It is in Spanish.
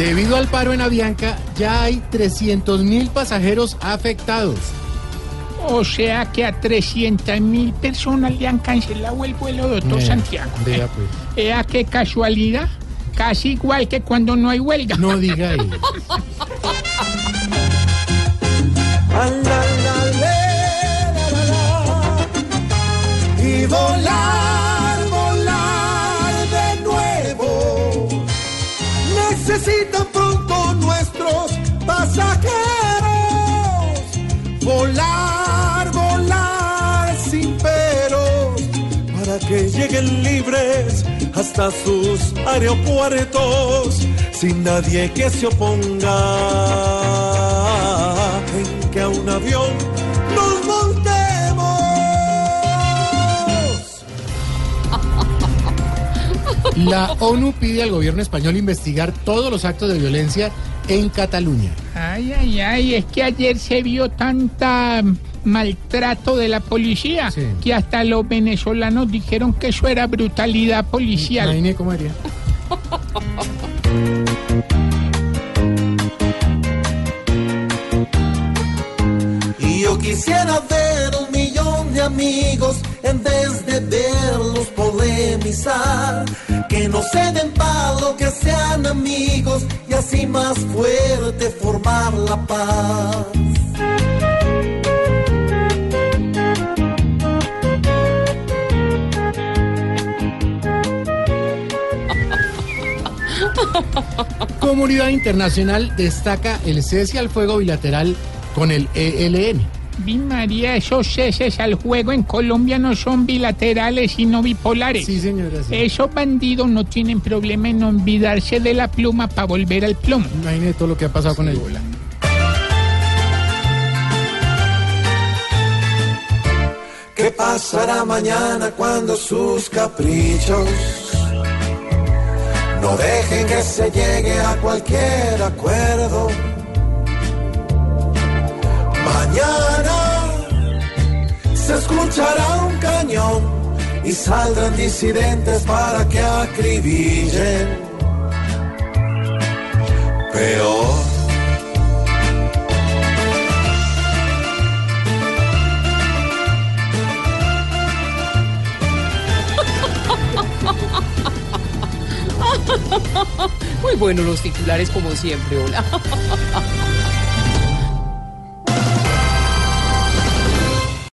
Debido al paro en Avianca, ya hay 300 mil pasajeros afectados. O sea que a 300 mil personas le han cancelado el vuelo, doctor Eh, Santiago. vea, pues. Ea, qué casualidad. Casi igual que cuando no hay huelga. No diga ahí. Que lleguen libres hasta sus aeropuertos sin nadie que se oponga en que a un avión nos montemos. La ONU pide al gobierno español investigar todos los actos de violencia en Cataluña. Ay, ay, ay, es que ayer se vio tanta maltrato de la policía Sí. que hasta los venezolanos dijeron que eso era brutalidad policial. Imagine cómo haría. Y yo quisiera ver un millón de amigos en vez de verlos polemizar. Que no se den palo, que sean amigos así más fuerte formar la paz. Comunidad internacional destaca el cese al fuego bilateral con el ELN. Vi María, esos ceses al juego en Colombia no son bilaterales sino bipolares. Sí, señora. sí. Esos bandidos no tienen problema en olvidarse de la pluma para volver al plomo. Imagine todo lo que ha pasado con el bola. ¿Qué pasará mañana cuando sus caprichos no dejen que se llegue a cualquier acuerdo? Mañana escuchará un cañón y saldrán disidentes para que acribillen. Peor. Muy bueno los titulares como siempre, hola.